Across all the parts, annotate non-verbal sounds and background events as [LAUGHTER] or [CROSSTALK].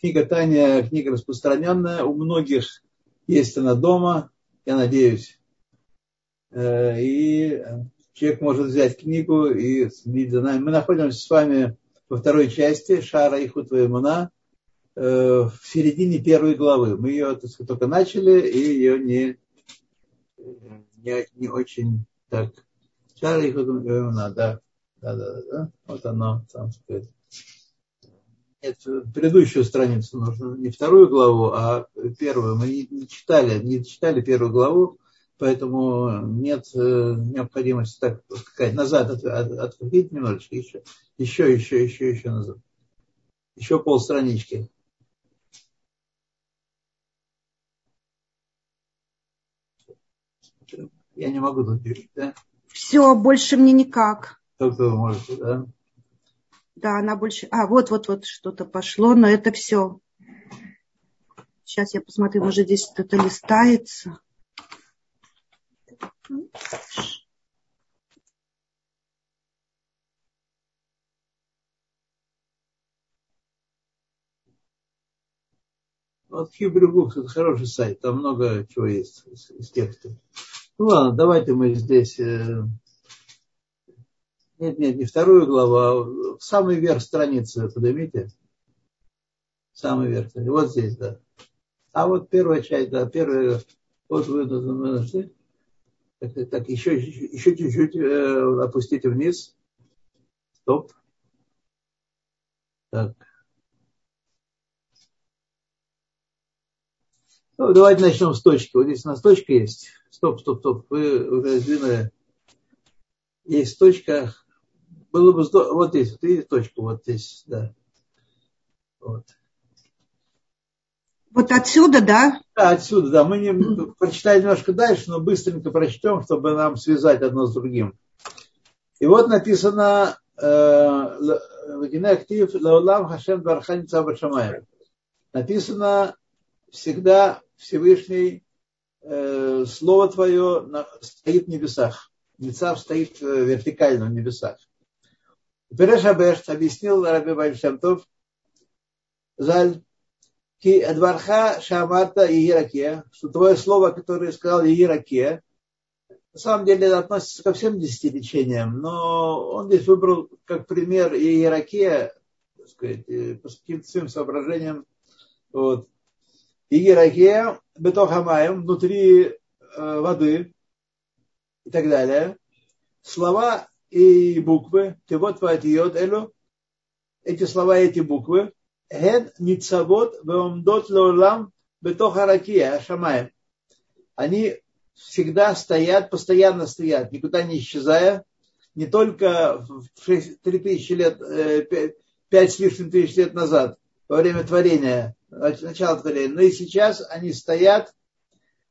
Книга Таня, книга распространенная, у многих есть она дома, я надеюсь. Э, и человек может взять книгу и следить за нами. Мы находимся с вами во второй части Шара и Хутваймуна э, в середине первой главы. Мы ее так сказать, только начали и ее не, не, не очень так. Шара и Хутваймуна, да. Да, да, да. Вот оно, там сказать. Нет, предыдущую страницу нужно, не вторую главу, а первую. Мы не, не читали, не читали первую главу, поэтому нет э, необходимости так сказать назад от, от, отходить немножечко, еще, еще, еще, еще, еще назад. Еще полстранички. Я не могу тут да? Все, больше мне никак. Только вы можете, да? Да, она больше... А, вот-вот-вот что-то пошло, но это все. Сейчас я посмотрю, может здесь что-то листается. Вот Hebrew Books это хороший сайт, там много чего есть из, из текста. Ну ладно, давайте мы здесь... Э, нет, нет, не вторую главу, а самый верх страницы поднимите. Самый верх. Вот здесь, да. А вот первая часть, да, первая... Вот вы нашли. Так, так еще, еще чуть-чуть э, опустите вниз. Стоп. Так. Ну, давайте начнем с точки. Вот здесь у нас точка есть. Стоп, стоп, стоп. Вы уже сдвинули. Есть точка. Было бы здорово. Вот здесь, вот видите точку, вот здесь, да. Вот. Вот отсюда, да? Да, отсюда, да. Мы не прочитаем немножко дальше, но быстренько прочтем, чтобы нам связать одно с другим. И вот написано э, Написано всегда Всевышний э, Слово Твое стоит в небесах. Ницав стоит э, вертикально в небесах. Переш Абеш объяснил Раби Бальшамтов, Заль, Ки Эдварха Шамата и Иракия, что твое слово, которое сказал Иракия, на самом деле это относится ко всем десяти лечениям, но он здесь выбрал как пример Иеракия, так сказать, э, по каким-то своим соображениям. Вот. Иеракия, Бетохамаем, внутри э, воды и так далее. Слова и буквы, Тевот Ватиот Элю, эти слова, эти буквы, Ген Ницавот Веомдот Леолам Бетохаракия э, Шамая. Они всегда стоят, постоянно стоят, никуда не исчезая, не только три тысячи лет, э, пять с лишним тысяч лет назад, во время творения, начала творения, но и сейчас они стоят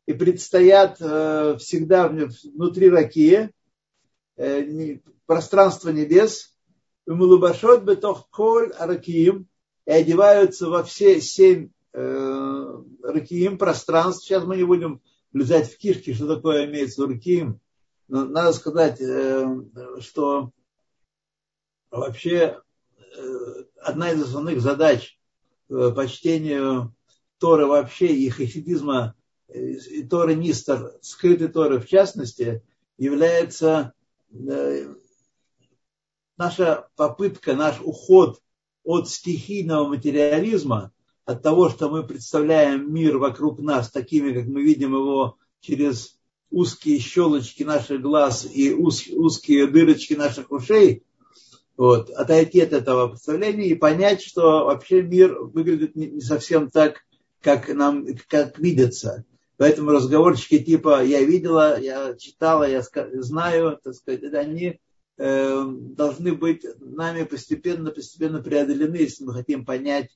и предстоят э, всегда внутри Ракии, пространство небес, Мулубашот бетох коль аракиим, и одеваются во все семь э, ракиим пространств. Сейчас мы не будем влезать в кишки, что такое имеется в ракиим. Но надо сказать, э, что вообще э, одна из основных задач э, по чтению Торы вообще и хасидизма, э, и Торы Нистер, скрытой Торы в частности, является э, наша попытка, наш уход от стихийного материализма, от того, что мы представляем мир вокруг нас такими, как мы видим его через узкие щелочки наших глаз и узкие дырочки наших ушей, вот, отойти от этого представления и понять, что вообще мир выглядит не совсем так, как нам как видится. Поэтому разговорчики типа «я видела», «я читала», «я знаю», так сказать, они должны быть нами постепенно, постепенно преодолены, если мы хотим понять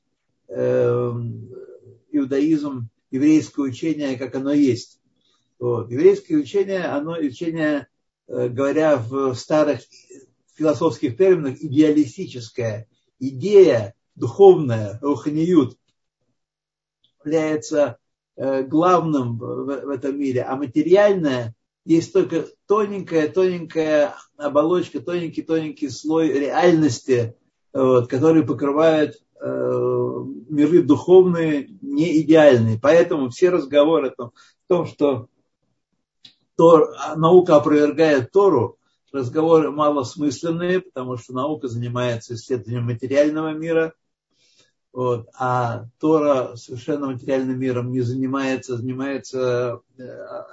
э, иудаизм, еврейское учение, как оно есть. Вот. Еврейское учение, оно учение, э, говоря в старых философских терминах, идеалистическое. Идея духовная, руханиют, является главным в этом мире, а материальное есть только тоненькая-тоненькая оболочка, тоненький-тоненький слой реальности, вот, который покрывает э, миры духовные не идеальные. Поэтому все разговоры о том, о том что Тор, наука опровергает Тору, разговоры малосмысленные, потому что наука занимается исследованием материального мира, вот, а Тора совершенно материальным миром не занимается, занимается э,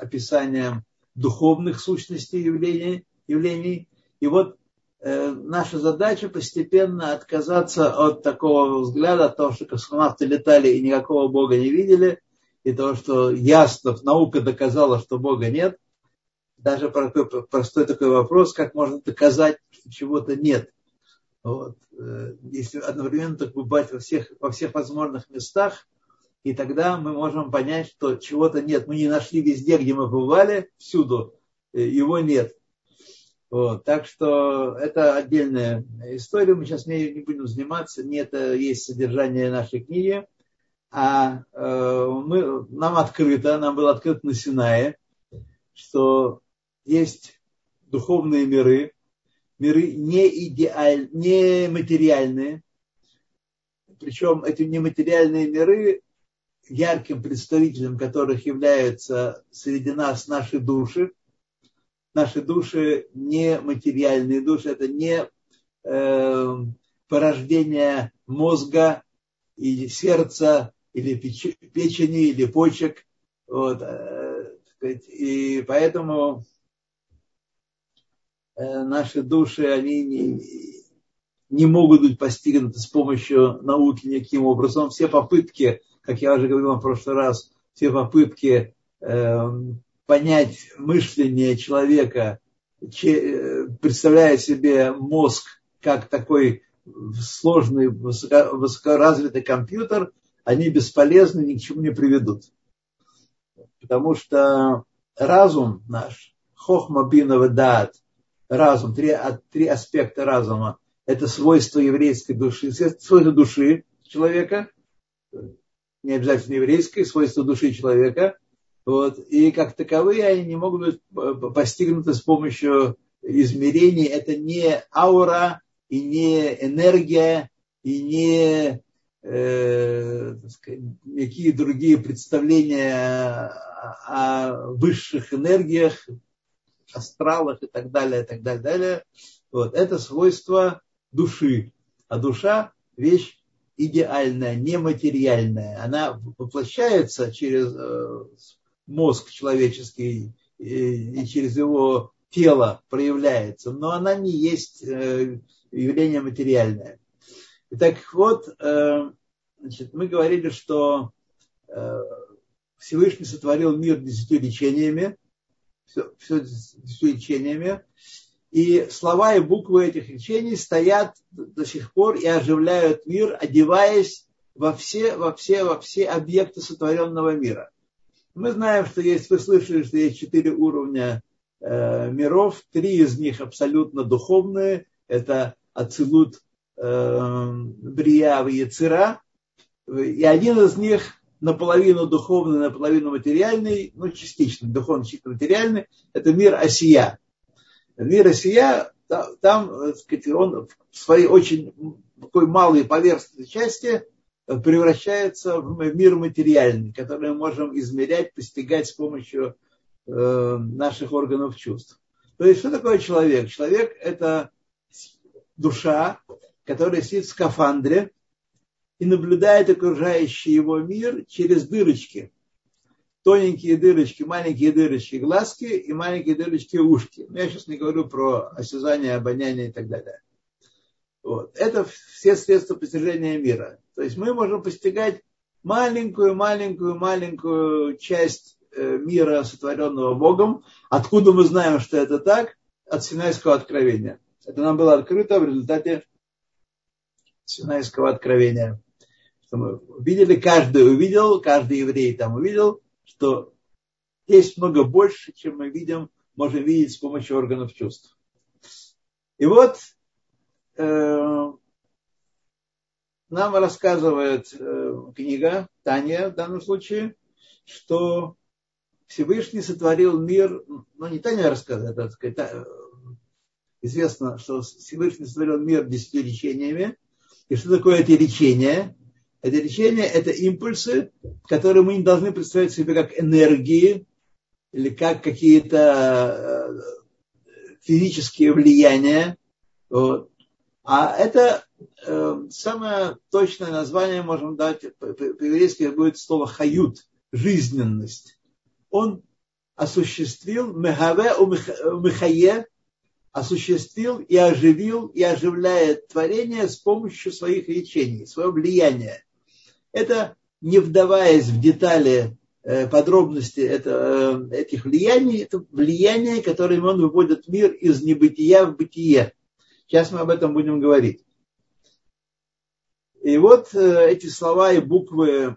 описанием духовных сущностей явлений. явлений. И вот э, наша задача постепенно отказаться от такого взгляда, от того, что космонавты летали и никакого Бога не видели, и того, что ясно, наука доказала, что Бога нет, даже простой такой вопрос, как можно доказать, что чего-то нет. Вот. Э, если одновременно так бывать во всех, во всех возможных местах, и тогда мы можем понять, что чего-то нет. Мы не нашли везде, где мы бывали, всюду, э, его нет. Вот. Так что это отдельная история, мы сейчас не, не будем заниматься, не это есть содержание нашей книги, а э, мы, нам открыто, нам было открыто на Синае, что есть духовные миры, миры не, идеаль, не материальные, причем эти нематериальные миры, ярким представителем которых являются среди нас наши души, наши души не материальные души, это не э, порождение мозга и сердца, или печени, или почек. Вот, э, и поэтому Э, наши души, они не, не могут быть постигнуты с помощью науки никаким образом. Все попытки, как я уже говорил в прошлый раз, все попытки э, понять мышление человека, че, э, представляя себе мозг как такой сложный, высоко, высокоразвитый компьютер, они бесполезны, ни к чему не приведут. Потому что разум наш, хохма бинова дат – разум, три, три аспекта разума. Это свойство еврейской души, свойство души человека, не обязательно еврейской, свойство души человека. Вот, и как таковые они не могут быть постигнуты с помощью измерений. Это не аура, и не энергия, и не э, сказать, какие другие представления о высших энергиях, астралах и так далее, и так далее, далее. Вот. Это свойство души. А душа – вещь идеальная, нематериальная. Она воплощается через э, мозг человеческий и через его тело проявляется, но она не есть э, явление материальное. Итак, вот, э, значит, мы говорили, что Всевышний сотворил мир десятью лечениями, все, все, все лечениями. И слова и буквы этих речений стоят до сих пор и оживляют мир, одеваясь во все, во все, во все объекты сотворенного мира. Мы знаем, что есть, вы слышали, что есть четыре уровня э, миров, три из них абсолютно духовные, это Ацилут, э, Брия и Яцера, и один из них наполовину духовный, наполовину материальный, ну, частично духовный, частично материальный, это мир Осия. Мир Осия, там, так сказать, он в своей очень такой малой поверхностной части превращается в мир материальный, который мы можем измерять, постигать с помощью э, наших органов чувств. То есть, что такое человек? Человек – это душа, которая сидит в скафандре, и наблюдает окружающий его мир через дырочки. Тоненькие дырочки, маленькие дырочки глазки и маленькие дырочки ушки. Но я сейчас не говорю про осязание, обоняние и так далее. Вот. Это все средства постижения мира. То есть мы можем постигать маленькую, маленькую, маленькую часть э, мира, сотворенного Богом. Откуда мы знаем, что это так? От Синайского откровения. Это нам было открыто в результате Синайского откровения что мы увидели, каждый увидел, каждый еврей там увидел, что есть много больше, чем мы видим, можем видеть с помощью органов чувств. И вот э, нам рассказывает э, книга Таня в данном случае, что Всевышний сотворил мир, ну не Таня рассказывает, это сказать, э, известно, что Всевышний сотворил мир десятью речениями, и что такое эти речения? Это речение, это импульсы, которые мы не должны представлять себе как энергии или как какие-то э, физические влияния. Вот. А это э, самое точное название, можем дать, по-еврейски будет слово хают, жизненность. Он осуществил мехаве у мехае, осуществил и оживил и оживляет творение с помощью своих речений, своего влияния. Это не вдаваясь в детали, э, подробности это, э, этих влияний, это влияние, которым он выводит мир из небытия в бытие. Сейчас мы об этом будем говорить. И вот э, эти слова и буквы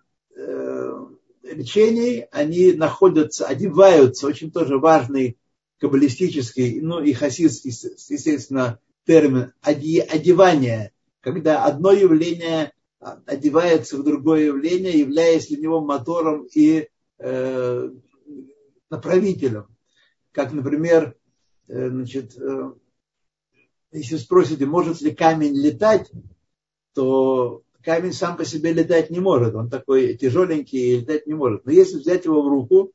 речений, они находятся, одеваются, очень тоже важный каббалистический, ну и хасидский, естественно, термин одевание, когда одно явление одевается в другое явление, являясь для него мотором и э, направителем. Как, например, э, значит, э, если спросите, может ли камень летать, то камень сам по себе летать не может. Он такой тяжеленький и летать не может. Но если взять его в руку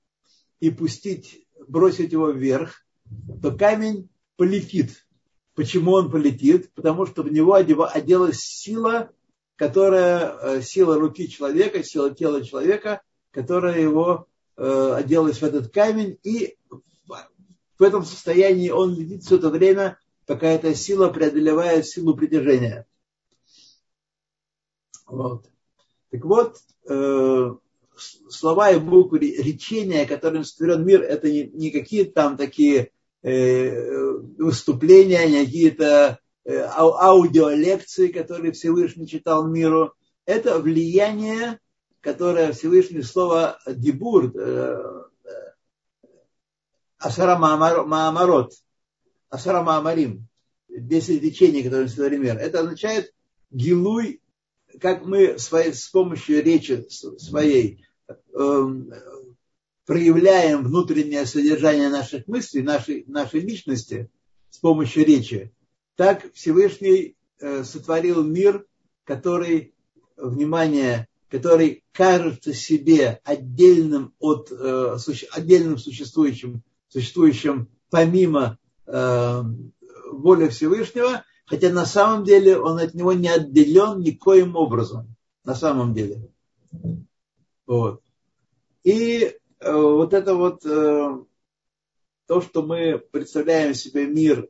и пустить, бросить его вверх, то камень полетит. Почему он полетит? Потому что в него оделась сила, которая, э, сила руки человека, сила тела человека, которая его э, оделась в этот камень, и в этом состоянии он летит все это время, пока эта сила преодолевает силу притяжения. Вот. Так вот, э, слова и буквы речения, которым сотворен мир, это не, не какие-то там такие э, выступления, не какие-то э, аудиолекции, которые Всевышний читал миру. Это влияние, которое Всевышний слово дебур, э, э асара маамарот, асара маамарим, 10 речений, которые сотворен мир. Это означает гилуй как мы своей, с помощью речи своей э, проявляем внутреннее содержание наших мыслей, нашей, нашей личности с помощью речи, так Всевышний э, сотворил мир, который, внимание, который кажется себе отдельным от э, отдельным существующим, существующим помимо э, воли Всевышнего, хотя на самом деле он от него не отделен никоим образом, на самом деле. Вот. И вот это вот то, что мы представляем себе мир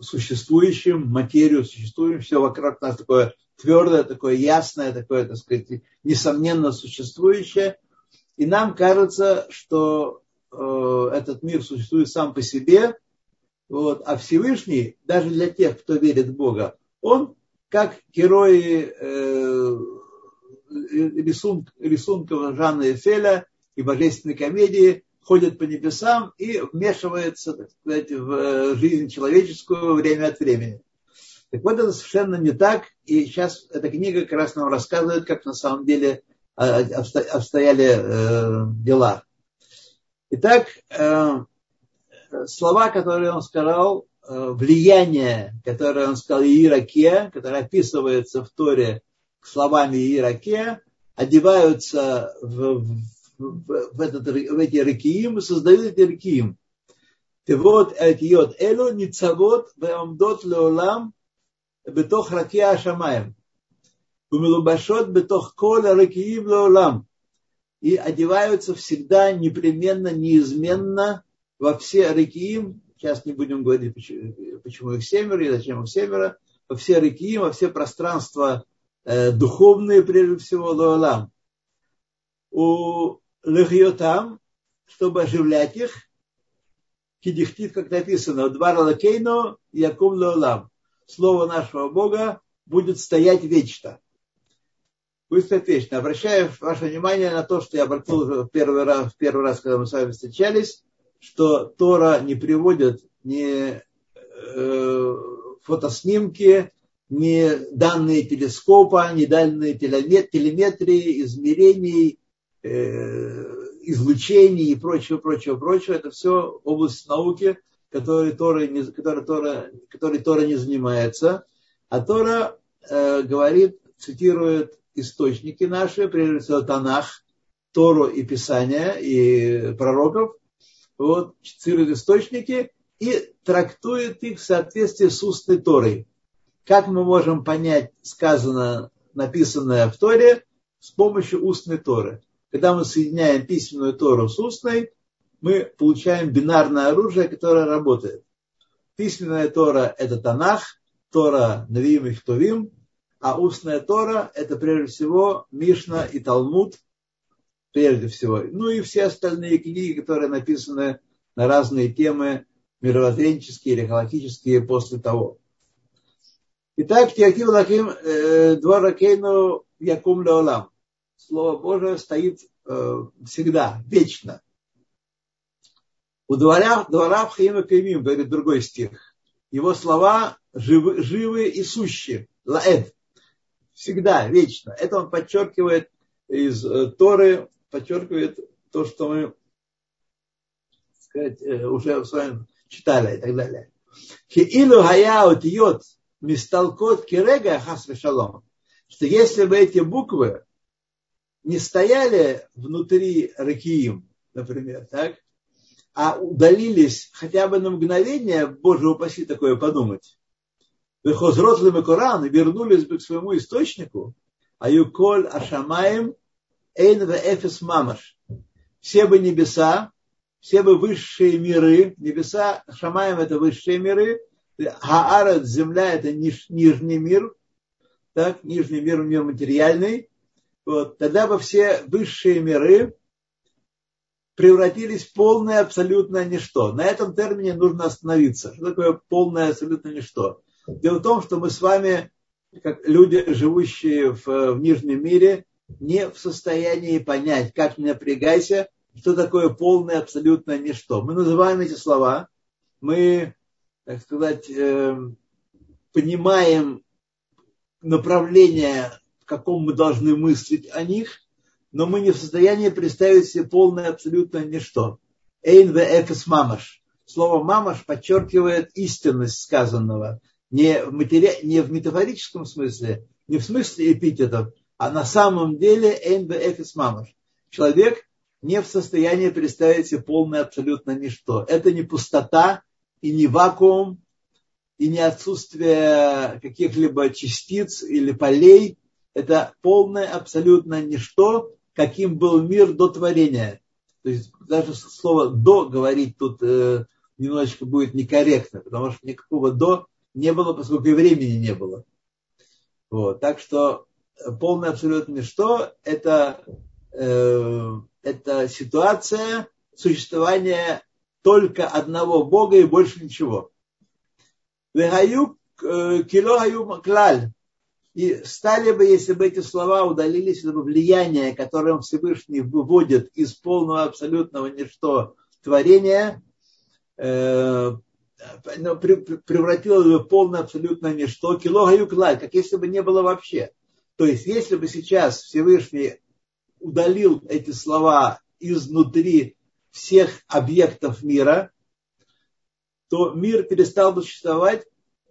существующим, материю существующим, все вокруг нас такое твердое, такое ясное, такое, так сказать, несомненно существующее. И нам кажется, что э, этот мир существует сам по себе, вот. А Всевышний, даже для тех, кто верит в Бога, он как герои э, рисунок, рисунков Жанна Эфеля и божественной комедии ходят по небесам и вмешивается, так сказать, в э, жизнь человеческую время от времени. Так вот, это совершенно не так. И сейчас эта книга как раз нам рассказывает, как на самом деле э, обстояли э, дела. Итак, слова, которые он сказал, э, влияние, которое он сказал Иеракия, которое описывается в Торе словами Иеракия, одеваются в, в, этот, в эти рекиим и создают эти рекиим. Тевот этиот эло ницавот веамдот леолам бетох ракия ашамаем. Умилубашот бетох кола ракиим леолам. И одеваются всегда непременно, неизменно во все рекиим. Сейчас не будем говорить, почему их семеро и зачем их семеро. Во все рекиим, во все пространства э, духовные, прежде всего, леолам. У Лехиотам, чтобы оживлять их, кидихтит, как написано, Двар Лакейно, Якум Лоалам. Слово нашего Бога будет стоять вечно. Будет стоять. Обращаю ваше внимание на то, что я обратил уже в первый раз, в первый раз когда мы с вами встречались, что Тора не приводит ни э, фотоснимки, ни данные телескопа, ни данные телеметрии, измерений, излучений и прочего, прочего, прочего. Это все область науки, которой Тора не, которой Тора, которой Тора не занимается. А Тора э, говорит, цитирует источники наши, прежде всего Танах, Тору и Писания, и пророков, вот, цитирует источники и трактует их в соответствии с устной Торой. Как мы можем понять сказанное, написанное в Торе с помощью устной Торы? Когда мы соединяем письменную Тору с устной, мы получаем бинарное оружие, которое работает. Письменная Тора – это Танах, Тора Навим и Хтовим, а устная Тора – это прежде всего Мишна и Талмуд, прежде всего. Ну и все остальные книги, которые написаны на разные темы, мировоззренческие или галактические после того. Итак, Тиактив Лахим э, Дворакейну Якум Леолам. Слово Божие стоит э, всегда, вечно. У двора, двора Хаима Каймим, говорит другой стих. Его слова живы, живы и сущи. Лаэд. Всегда, вечно. Это он подчеркивает из э, Торы, подчеркивает то, что мы сказать, э, уже с вами читали и так далее. Хиилу хая отиот мисталкот кирега хас шалом. Что если бы эти буквы не стояли внутри ракиим, например, так, а удалились хотя бы на мгновение, Боже упаси такое подумать, выхозротлым и Коран, вернулись бы к своему источнику, а юколь ашамаем эйн эфес мамаш. Все бы небеса, все бы высшие миры, небеса, Шамаем это высшие миры, Хаарат, земля это ниж, нижний мир, так, нижний мир, мир материальный, вот, тогда бы все высшие миры превратились в полное абсолютное ничто. На этом термине нужно остановиться. Что такое полное абсолютное ничто? Дело в том, что мы с вами, как люди, живущие в, в нижнем мире, не в состоянии понять, как не напрягайся, что такое полное абсолютное ничто. Мы называем эти слова, мы, так сказать, э, понимаем направление, каком мы должны мыслить о них, но мы не в состоянии представить себе полное абсолютное ничто. Эйн ве эфес мамаш. Слово мамаш подчеркивает истинность сказанного. Не в, матери... не в метафорическом смысле, не в смысле эпитетов, а на самом деле эйн ве эфес мамаш. Человек не в состоянии представить себе полное абсолютно ничто. Это не пустота и не вакуум, и не отсутствие каких-либо частиц или полей. Это полное абсолютно ничто, каким был мир до творения. То есть даже слово «до» говорить тут э, немножечко будет некорректно, потому что никакого «до» не было, поскольку и времени не было. Вот. Так что полное абсолютно ничто – это э, это ситуация существования только одного Бога и больше ничего. Э, кило. И стали бы, если бы эти слова удалились, это бы влияние, которое Всевышний выводит из полного абсолютного ничто творения, э, превратилось бы в полное абсолютное ничто, кило клаль, как если бы не было вообще. То есть, если бы сейчас Всевышний удалил эти слова изнутри всех объектов мира, то мир перестал бы существовать,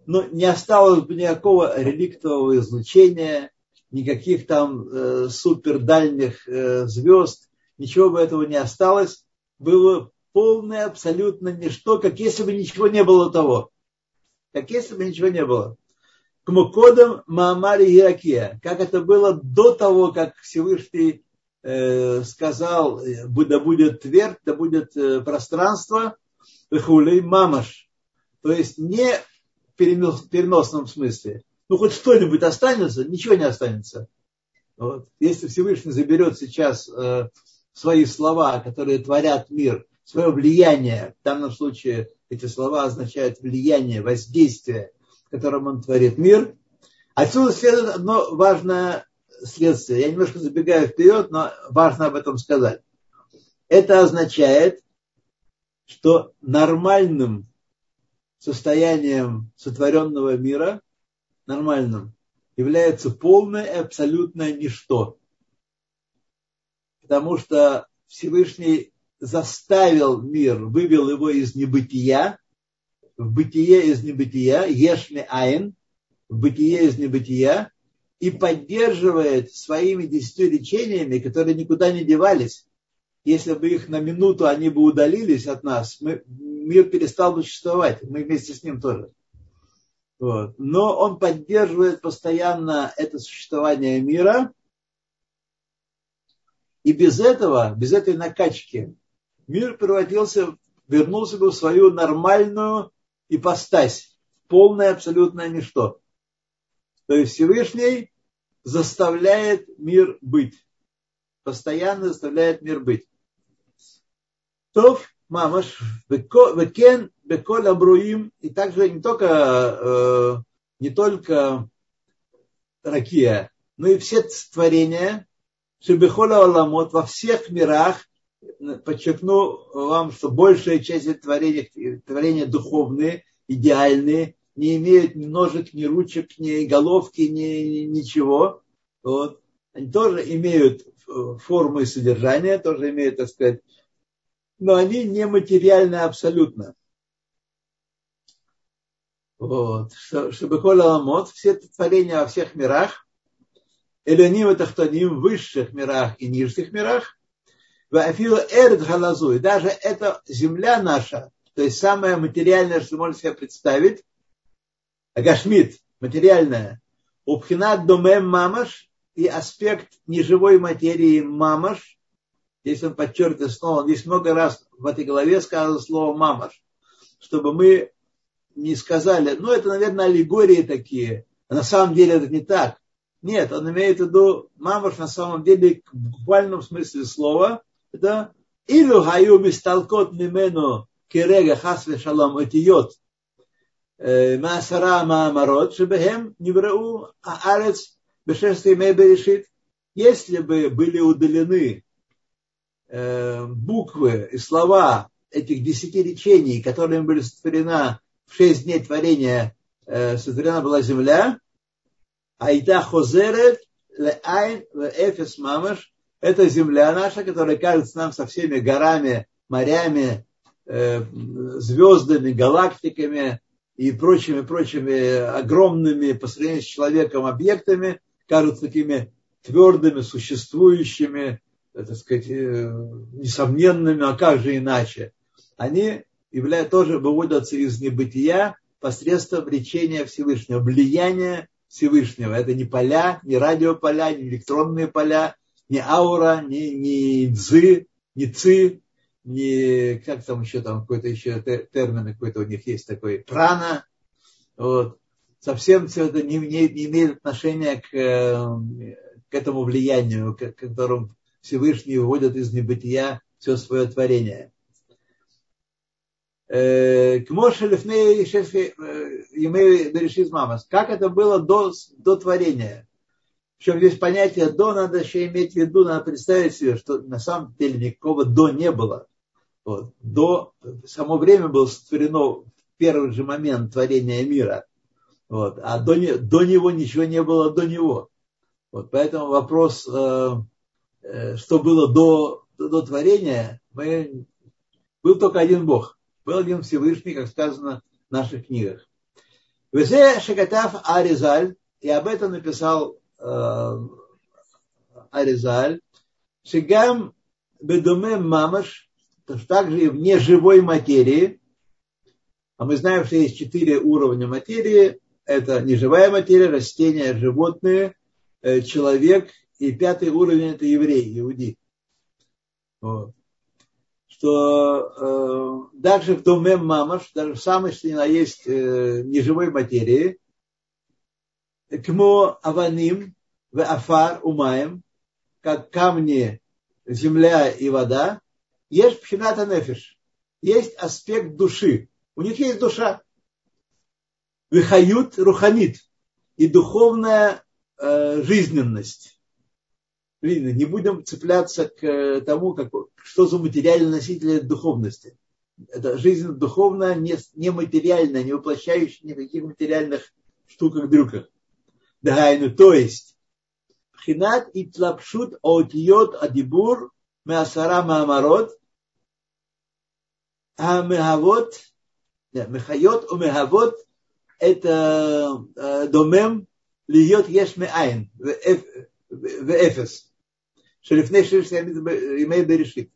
но не осталось бы никакого реликтового излучения, никаких там э, супердальних э, звезд, ничего бы этого не осталось. Было полное абсолютно ничто, как если бы ничего не было того. Как если бы ничего не было. К мукодам Маамари Иракия, как это было до того, как Всевышний Э, сказал, э, да будет твердь, да будет э, пространство, хулей мамаш. То есть не в переносном смысле. Ну, хоть что-нибудь останется, ничего не останется. Вот. Если Всевышний заберет сейчас э, свои слова, которые творят мир, свое влияние, в данном случае эти слова означают влияние, воздействие, которым он творит мир, отсюда следует одно важное следствие. Я немножко забегаю вперед, но важно об этом сказать. Это означает, что нормальным состоянием сотворенного мира, нормальным, является полное и абсолютное ничто. Потому что Всевышний заставил мир, вывел его из небытия, в бытие из небытия, ешми айн, в бытие из небытия, и поддерживает своими десятью речениями, которые никуда не девались. Если бы их на минуту они бы удалились от нас, мы, мир перестал бы существовать. Мы вместе с ним тоже. Вот. Но он поддерживает постоянно это существование мира. И без этого, без этой накачки, мир превратился, вернулся бы в свою нормальную ипостась, полное абсолютное ничто. То есть Всевышний заставляет мир быть. Постоянно заставляет мир быть. Тов, мамаш, векен, беколь абруим, и также не только, не только ракия, но и все творения, шебехола аламот, во всех мирах, подчеркну вам, что большая часть творения, творения духовные, идеальные, не имеют ни ножек, ни ручек, ни головки, ни ничего. Вот. Они тоже имеют э, форму и содержание, тоже имеют, так сказать, но они нематериальны абсолютно. Вот. Чтобы Холамот, все творения во всех мирах, Элюним и Тахтаним в высших мирах и нижних мирах, в Афила Эрд Галазу, и даже эта земля наша, то есть самое материальное, что можно себе представить, Агашмит, материальное, Упхинат Домем Мамаш и аспект неживой материи Мамаш, Здесь он подчеркивает снова, здесь много раз в этой главе сказано слово «мамаш», чтобы мы не сказали, ну, это, наверное, аллегории такие, а на самом деле это не так. Нет, он имеет в виду мамаш на самом деле в буквальном смысле слова. Это «Илю хаю бисталкот мимену кирега хасве шалам отиот. Э, а Если бы были удалены буквы и слова этих десяти речений, которыми были сотворена в шесть дней творения, сотворена была земля, Айта Хозерет Леайн Эфес Мамаш, это земля наша, которая кажется нам со всеми горами, морями, звездами, галактиками, и прочими, прочими огромными по сравнению с человеком объектами, кажутся такими твердыми, существующими, э, так сказать, э, несомненными, а как же иначе? Они являются, тоже выводятся из небытия посредством речения Всевышнего, влияния Всевышнего. Это не поля, не радиополя, не электронные поля, не аура, не, не дзы, не ци, не, как там еще там какой-то еще термин какой-то у них есть такой, прана, вот, совсем все это не, не, не имеет отношения к, к этому влиянию, к, к которому Всевышний выводит из небытия все свое творение. Э, Мамас. Как это было до, до творения? Причем здесь понятие до надо еще иметь в виду, надо представить себе, что на самом деле никакого до не было. Вот. До, само время было сотворено в первый же момент творения мира. Вот. А до, до него ничего не было до него. Вот. Поэтому вопрос, э, э, что было до, до творения, мы, был только один Бог. Был один Всевышний, как сказано в наших книгах. Везе Шакатав Аризаль, и об этом написал э, Аризаль, Шигам Бедуме Мамаш, также и в неживой материи, а мы знаем, что есть четыре уровня материи, это неживая материя, растения, животные, э, человек, и пятый уровень это еврей, иуди. Вот. Что э, даже в доме мамаш, даже в самой, что есть э, неживой материи, кмо аваним в афар умаем, как камни, земля и вода, есть пхината нефиш, есть аспект души. У них есть душа. Вихают руханит и духовная э, жизненность. Лина, не будем цепляться к э, тому, как, что за материальный носитель духовности. Это жизнь духовная, не, не материальная, не воплощающая никаких материальных штуках-дрюках. ну то есть, хинат и тлапшут отиот адибур меасара маамарот, а мехавот, мехайот, у мехавот, это э, домем льет ешмеайн. Э, эфес. Шерифней шериф имеет решить.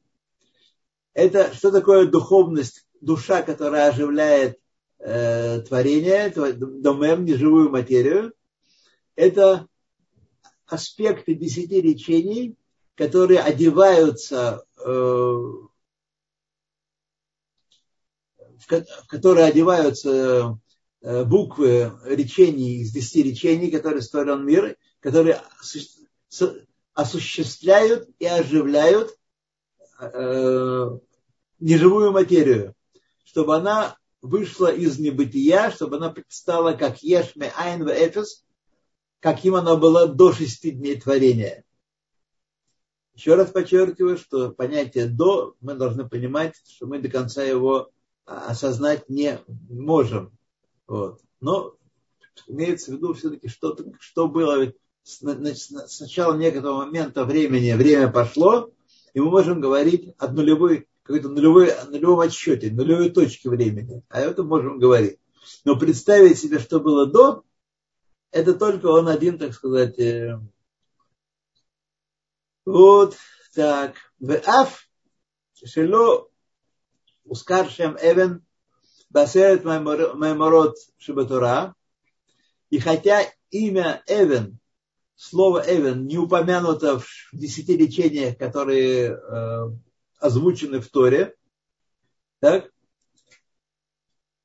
Это что такое духовность, душа, которая оживляет э, творение, домем, неживую материю. Это аспекты десяти речений, которые одеваются э, в которые одеваются э, буквы речений из десяти речений, которые створен мир, которые осуществляют и оживляют э, неживую материю, чтобы она вышла из небытия, чтобы она предстала как Ешме Айн Эфес, каким она была до шести дней творения. Еще раз подчеркиваю, что понятие «до» мы должны понимать, что мы до конца его осознать не можем. Вот. Но имеется в виду все-таки, что, что было с, начала некоторого момента времени время пошло, и мы можем говорить о нулевой, какой-то нулевой, нулевом отсчете, нулевой точке времени. а это можем говорить. Но представить себе, что было до, это только он один, так сказать. Э, вот так. В аф шело ускаршем эвен басерет маймород шибатура. И хотя имя Эвен слово Эвен не упомянуто в десяти речениях, которые э, озвучены в Торе, так,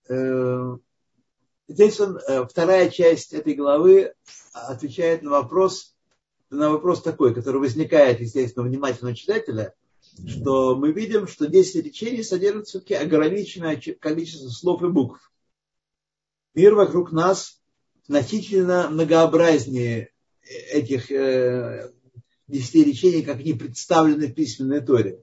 э, здесь он, э, вторая часть этой главы отвечает на вопрос, на вопрос такой, который возникает, естественно, у внимательного читателя – что мы видим, что 10 речений содержат все-таки ограниченное количество слов и букв. Мир вокруг нас значительно многообразнее этих э, 10 речений, как они представлены в письменной торе.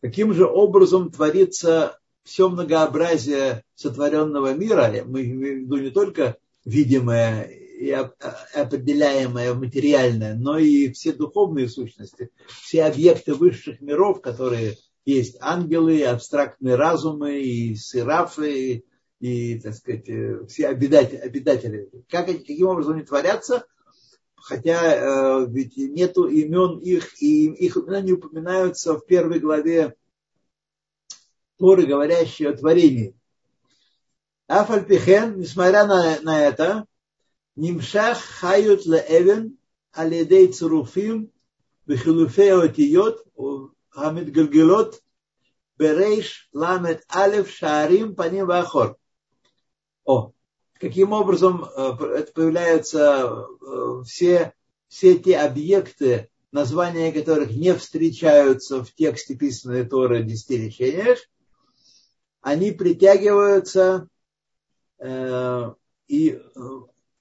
Каким же образом творится все многообразие сотворенного мира, мы имеем в виду не только видимое и определяемое материальное, но и все духовные сущности, все объекты высших миров, которые есть ангелы, абстрактные разумы, и серафы, и, так сказать, все обитатели. обитатели. Как, каким образом они творятся, хотя э, ведь нету имен их, и их имена не упоминаются в первой главе Торы, говорящей о творении. Афальпихен, несмотря на, на это, Нимшах хают леэвен алидей цуруфим бихилуфе отиот хамид гальгелот берейш ламет алев шарим паним вахор. О, каким образом это появляются все, все те объекты, названия которых не встречаются в тексте писанной Торы в десяти речениях, они притягиваются э, и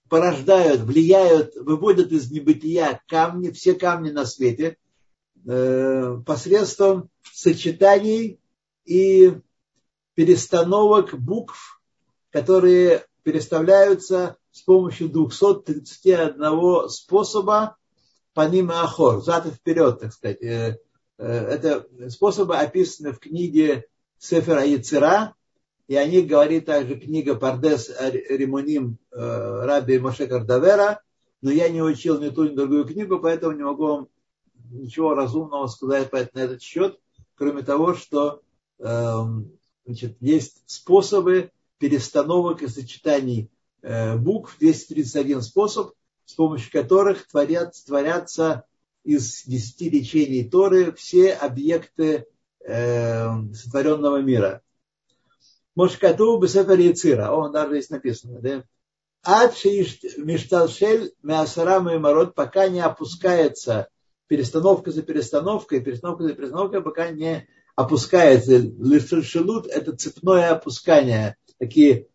порождают, влияют, выводят из небытия камни, все камни на свете э, посредством сочетаний и перестановок букв, которые переставляются с помощью 231 способа по ним и ахор, зад и вперед, так сказать. Э, э, это способы описаны в книге Сефера Яцера, и о них говорит также книга Пардес Римоним э, Раби Моше Кардавера, но я не учил ни ту, ни другую книгу, поэтому не могу вам ничего разумного сказать на этот счет, кроме того, что эм, значит, есть способы перестановок и сочетаний э, букв, 231 способ, с помощью которых творят, творятся из десяти речений Торы все объекты э, сотворенного мира. Мошкату Бесефер Яцира. О, даже здесь написано, да? Ад Мишталшель Мясара Маймарот, пока не опускается перестановка за перестановкой, перестановка за перестановкой, пока не опускается. Лишелут – это цепное опускание. Такие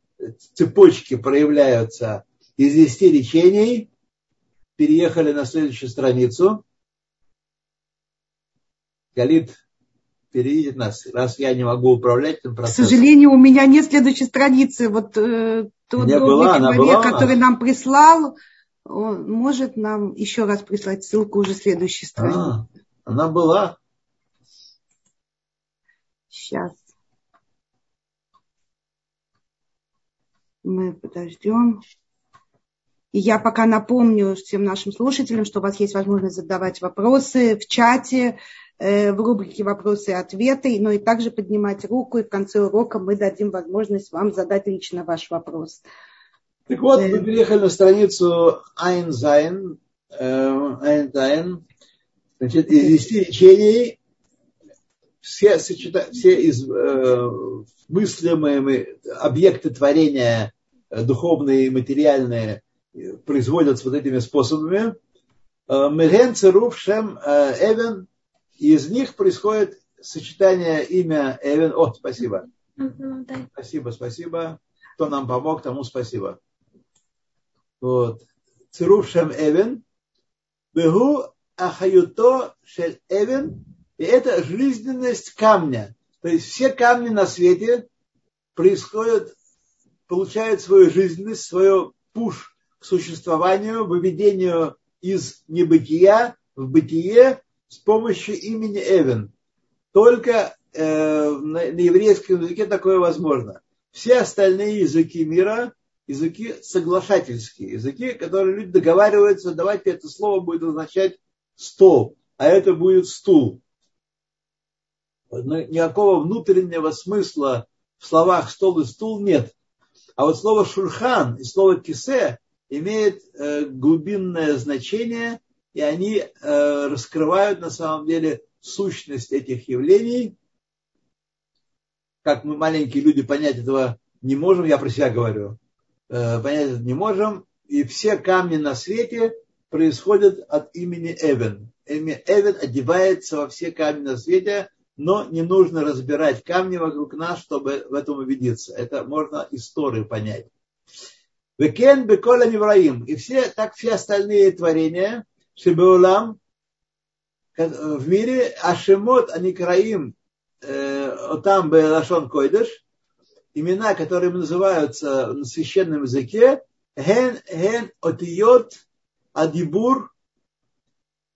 цепочки проявляются из десяти речений. Переехали на следующую страницу. Галит переведет нас, раз я не могу управлять этим процессом. К сожалению, у меня нет следующей страницы. Вот э, тот была, человек, была который нам прислал, он может нам еще раз прислать ссылку уже следующей страницы. А, она была. Сейчас. Мы подождем. И я пока напомню всем нашим слушателям, что у вас есть возможность задавать вопросы в чате, э, в рубрике «Вопросы и ответы», но и также поднимать руку, и в конце урока мы дадим возможность вам задать лично ваш вопрос. Так вот, мы переехали на страницу Айнзайн, Айнзайн, значит, из десяти речений все, сочета, все из, э, мыслимые объекты творения, э, духовные и материальные, э, производятся вот этими способами. Э, Меген, Церуф, Шем, Эвен, из них происходит сочетание имя Эвен. О, спасибо. Спасибо, спасибо. Кто нам помог, тому спасибо. Вот. Цируф Шем Эвен. Бегу Ахаюто Шель Эвен. И это жизненность камня. То есть все камни на свете происходят, получают свою жизненность, свою пуш к существованию, выведению из небытия в бытие с помощью имени Эвен. Только э, на, на еврейском языке такое возможно. Все остальные языки мира языки соглашательские, языки, которые люди договариваются, давайте это слово будет означать стол, а это будет стул. Никакого внутреннего смысла в словах стол и стул нет. А вот слово шурхан и слово кисе имеет э, глубинное значение, и они э, раскрывают на самом деле сущность этих явлений. Как мы маленькие люди понять этого не можем, я про себя говорю, э, понять это не можем. И все камни на свете происходят от имени Эвен. Эвен одевается во все камни на свете, но не нужно разбирать камни вокруг нас, чтобы в этом убедиться. Это можно историю понять. Векен бекола невраим. И все, так все остальные творения, шебеулам, в мире, ашемот аникраим, э, там лашон койдыш, имена, которые называются на священном языке, ген, ген, отиот, адибур,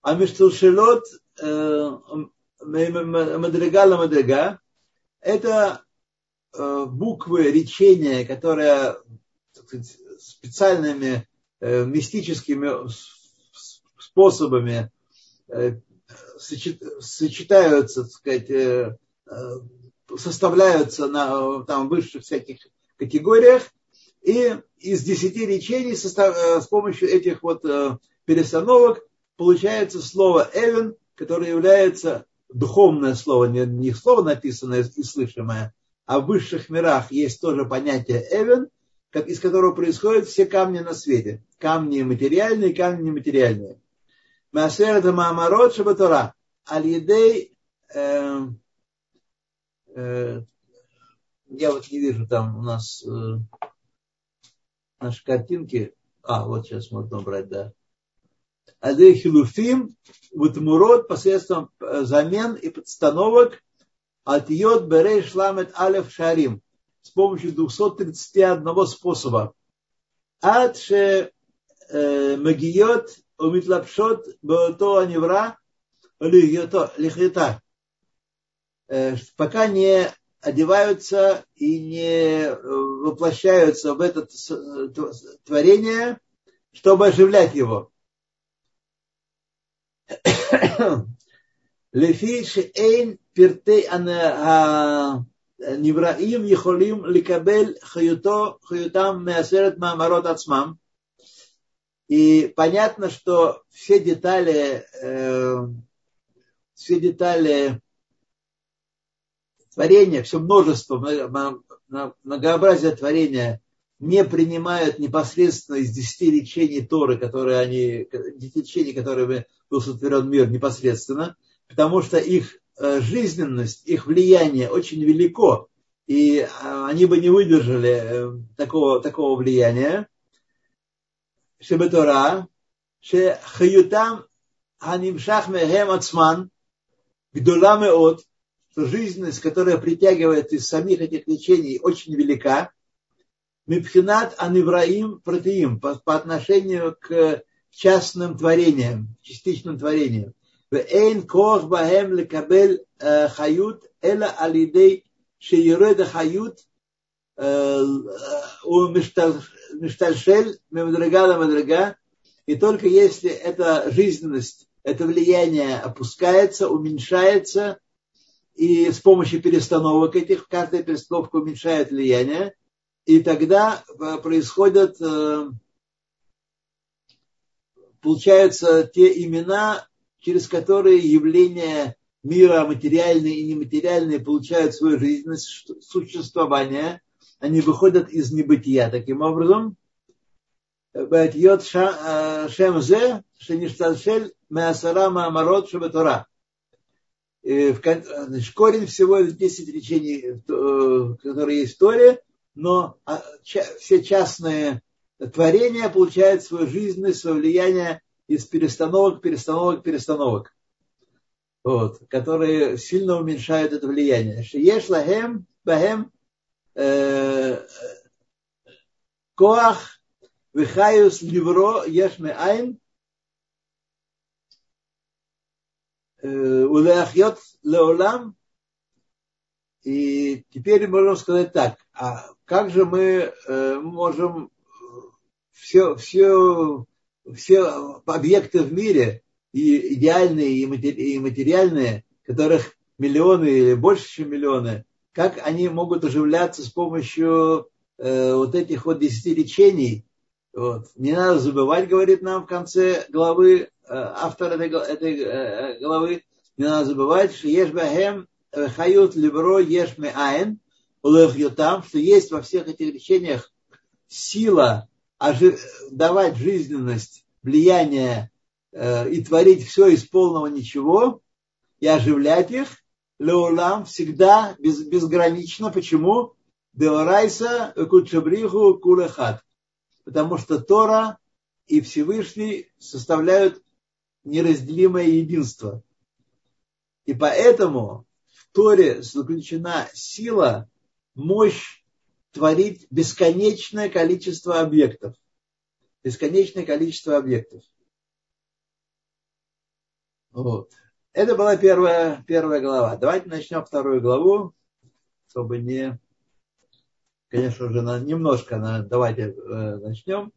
амиштулшелот, э, мадрига ла мадрига, это э, буквы речения, которые сказать, специальными э, мистическими способами э, сочетаются, так сказать, составляются на там, высших всяких категориях, и из десяти речений с помощью этих вот перестановок получается слово «эвен», которое является духовное слово, не, не слово написанное и слышимое, а в высших мирах есть тоже понятие эвен, как, из которого происходят все камни на свете. Камни материальные, камни нематериальные. Масер это Маамарот Шабатора. Аль-Едей э, э, я вот не вижу там у нас э, наши картинки. А, вот сейчас можно брать, да. Адей Хилуфим, Вутмурот посредством э, замен и подстановок от Йод Берей Шламет Алев Шарим с помощью 231 способа. Ад ше э, Магиот Умитлапшот Бото Аневра Лихита. Э, пока не одеваются и не воплощаются в это творение, чтобы оживлять его. לפי שאין פרטי הנבראים יכולים לקבל חיותו, חיותם מעשרת מאמרות עצמם. И понятно, что все детали, э, все детали творения, все множество, многообразие творения не принимают непосредственно из десяти речений Торы, которые они, десяти речений, которыми был сотворен мир непосредственно, потому что их э, жизненность, их влияние очень велико, и э, они бы не выдержали э, такого, такого влияния. Шебетора, шехаютам ханимшах мехем ацман, гдула меот, что жизненность, которая притягивает из самих этих лечений, очень велика. Мипхинат аневраим протеим по, по отношению к э, частным творениям, частичным творениям. Эйн кох бахем лекабель э, хают эла алидей шиереда хают э, у мештальшель мемдрага на мемдрага. И только если эта жизненность, это влияние опускается, уменьшается, и с помощью перестановок этих, каждая перестановка уменьшает влияние, и тогда э, происходят, э, получаются те имена, через которые явления мира материальные и нематериальные получают свою жизненность, существование, они выходят из небытия. Таким образом, Бетьот Шемзе, Шеништалшель, Меасара Маамарот Шабатура. Корень всего 10 речений, которые есть в Торе, но а, все частные творения получают свою жизненность, свое влияние из перестановок, перестановок, перестановок, вот, которые сильно уменьшают это влияние. Бахем, э, коах, вихаюс ливро, еш айн, э, улеахьот леолам, и теперь можем сказать так, а как же мы э, можем все, все, все объекты в мире, и идеальные, и материальные, которых миллионы или больше, чем миллионы, как они могут оживляться с помощью э, вот этих вот десяти речений. Вот. Не надо забывать, говорит нам в конце главы, э, автор этой, этой главы, не надо забывать, что ешбахем хают либро ешме айн, улехьютам, что есть во всех этих речениях сила давать жизненность, влияние э, и творить все из полного ничего, и оживлять их, леулам всегда без, безгранично. Почему? Деорайса кучабриху кулехат. Потому что Тора и Всевышний составляют неразделимое единство. И поэтому в Торе заключена сила мощь творить бесконечное количество объектов. Бесконечное количество объектов. Вот. Это была первая, первая глава. Давайте начнем вторую главу, чтобы не... Конечно, уже на, немножко на, давайте э, начнем.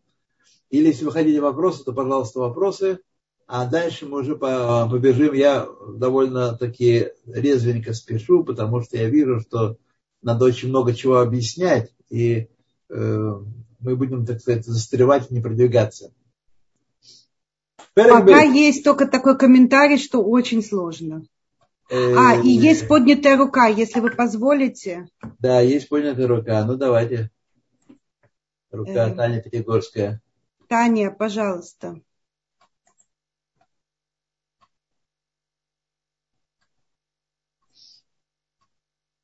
Или если вы хотите вопросы, то, пожалуйста, вопросы. А дальше мы уже побежим. Я довольно таки резвенько спешу, потому что я вижу, что надо очень много чего объяснять, и э, мы будем, так сказать, застревать и не продвигаться. Пока есть только такой комментарий, что очень сложно. А, и есть э, поднятая рука, если вы позволите. Да, есть поднятая рука. Ну, давайте. Рука э, Таня Пятигорская. Таня, пожалуйста.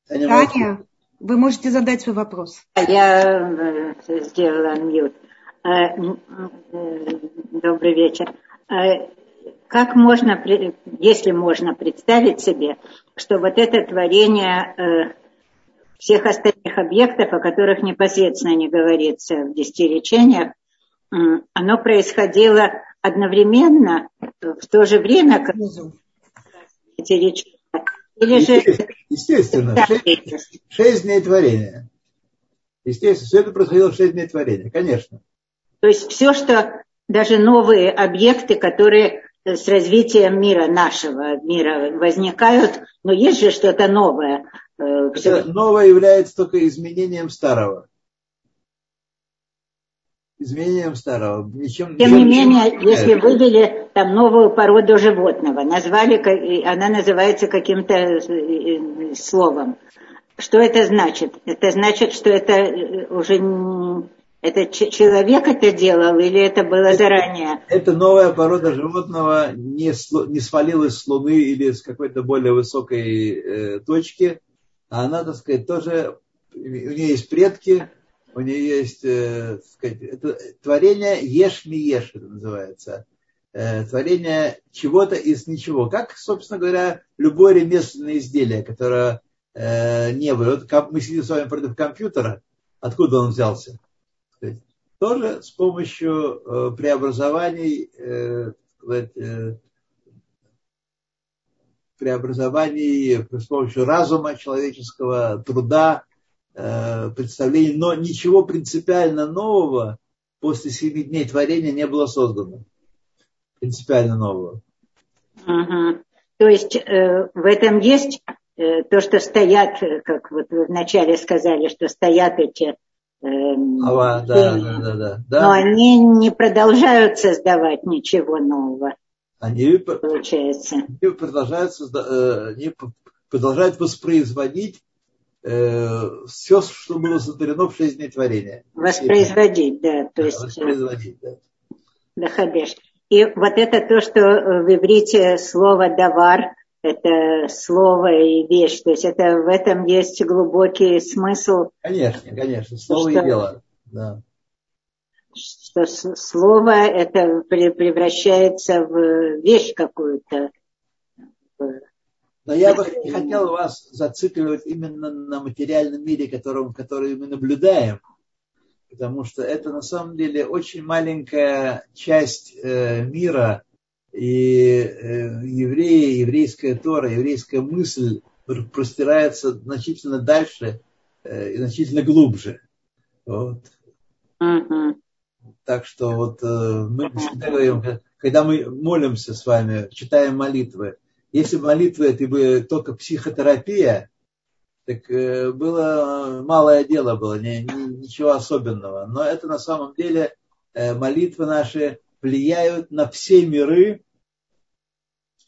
Таня, Таня вы можете задать свой вопрос. Я э, сделала мьют. Э, э, добрый вечер. Как можно, если можно представить себе, что вот это творение всех остальных объектов, о которых непосредственно не говорится в десяти речениях, оно происходило одновременно, в то же время, как эти речения или же... Естественно, шесть, шесть дней творения. Естественно, все это происходило в шесть дней творения, конечно. То есть все, что даже новые объекты, которые с развитием мира нашего мира возникают, но есть же что-то новое. Э, это новое является только изменением старого изменением старого. Ничем, Тем не менее, не если вывели там новую породу животного, назвали, она называется каким-то э, э, словом. Что это значит? Это значит, что это э, уже это человек это делал или это было это, заранее? Это новая порода животного не, не свалилась с Луны или с какой-то более высокой э, точки, а она, так сказать, тоже, у нее есть предки, у нее есть, э, сказать, это творение ешь ми ешь, это называется. Э, творение чего-то из ничего. Как, собственно говоря, любое ремесленное изделие, которое э, не было. Вот мы сидим с вами против компьютера, откуда он взялся? Сказать, тоже с помощью преобразований, сказать, преобразований с помощью разума человеческого, труда, представлений, но ничего принципиально нового после семи дней творения не было создано. Принципиально нового. Угу. То есть э, в этом есть э, то, что стоят, э, как вот вы вначале сказали, что стоят эти Эм, Ава, да, да, да, да, да. Но они не продолжают создавать ничего нового. Они, получается. они продолжают, созда, э, они продолжают воспроизводить э, все, что было сотворено в шесть дней творения. Воспроизводить, да. То есть, воспроизводить, да. Дахадеш. И вот это то, что в иврите слово «давар» это слово и вещь. То есть это в этом есть глубокий смысл. Конечно, конечно, слово что, и дело. Да. Что слово это превращается в вещь какую-то. Но я бы не хотел вас зацикливать именно на материальном мире, которым, который мы наблюдаем, потому что это на самом деле очень маленькая часть э, мира, и э, евреи, еврейская Тора, еврейская мысль простирается значительно дальше э, и значительно глубже. Вот. Mm-hmm. Так что вот э, мы всегда говорим, когда мы молимся с вами, читаем молитвы, если молитвы это бы только психотерапия, так было малое дело было, не, не, ничего особенного. Но это на самом деле молитвы наши влияют на все миры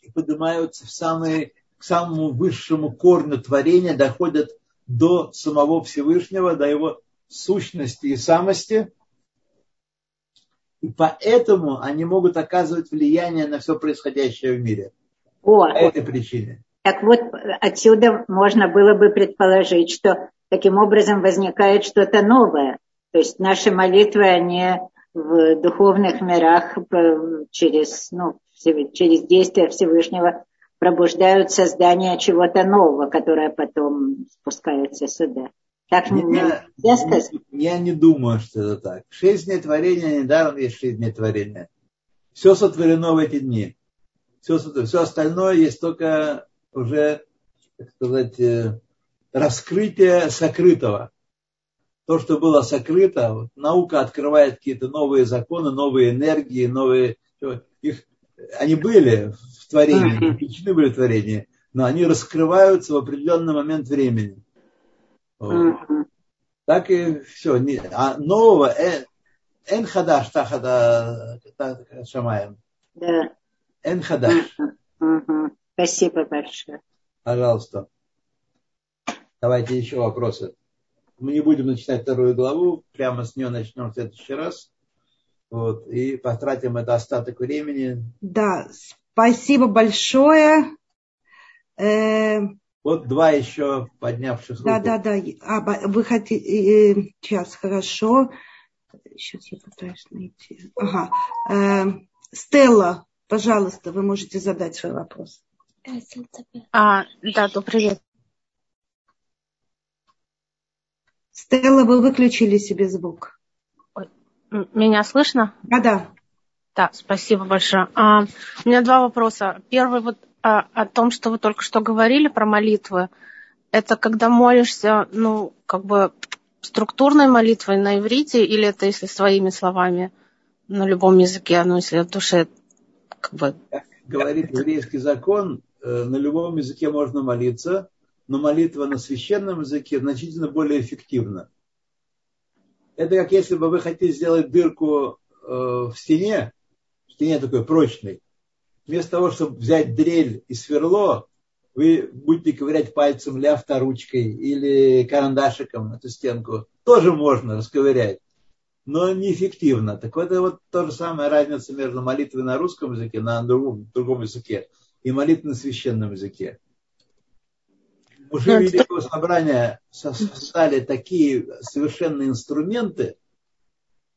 и поднимаются в самые, к самому высшему корню творения, доходят до самого Всевышнего, до его сущности и самости. И поэтому они могут оказывать влияние на все происходящее в мире. О, По этой причине. Так вот, отсюда можно было бы предположить, что таким образом возникает что-то новое. То есть наши молитвы, они в духовных мирах через, ну, через действие Всевышнего пробуждают создание чего-то нового, которое потом спускается сюда. Так я, сказать? Я не думаю, что это так. Шесть дней творения, недаром есть шесть дней творения. Все сотворено в эти дни. Все, все остальное есть только уже, так сказать, э, раскрытие сокрытого то, что было сокрыто, вот, наука открывает какие-то новые законы, новые энергии, новые... Их, они были в творении, включены были в творении, но они раскрываются в определенный момент времени. Вот. Так и все. А нового э, эн хадаш тахада шамаем. Да. Эн хадаш. Спасибо большое. Пожалуйста. Давайте еще вопросы. Мы не будем начинать вторую главу, прямо с нее начнем в следующий раз. Вот, и потратим это остаток времени. Да, спасибо большое. Э, вот два еще поднявших руку. Да, да, да. А, вы хотите... Э, сейчас, хорошо. Сейчас я пытаюсь найти. Ага. Э, Стелла, пожалуйста, вы можете задать свой вопрос. А, да, добрый вечер. Стелла, вы выключили себе звук. Меня слышно? Да, да. Да, спасибо большое. А, у меня два вопроса. Первый вот а, о том, что вы только что говорили про молитвы. Это когда молишься, ну, как бы структурной молитвой на иврите, или это если своими словами на любом языке, ну, если от души, как бы... Говорит еврейский закон, э, на любом языке можно молиться, но молитва на священном языке значительно более эффективна. Это как если бы вы хотели сделать дырку э, в стене, в стене такой прочной. Вместо того, чтобы взять дрель и сверло, вы будете ковырять пальцем или авторучкой или карандашиком эту стенку. Тоже можно расковырять, но неэффективно. Так вот, это вот то же самое разница между молитвой на русском языке, на другом, другом языке, и молитвой на священном языке. Уже Великого собрания создали такие совершенные инструменты,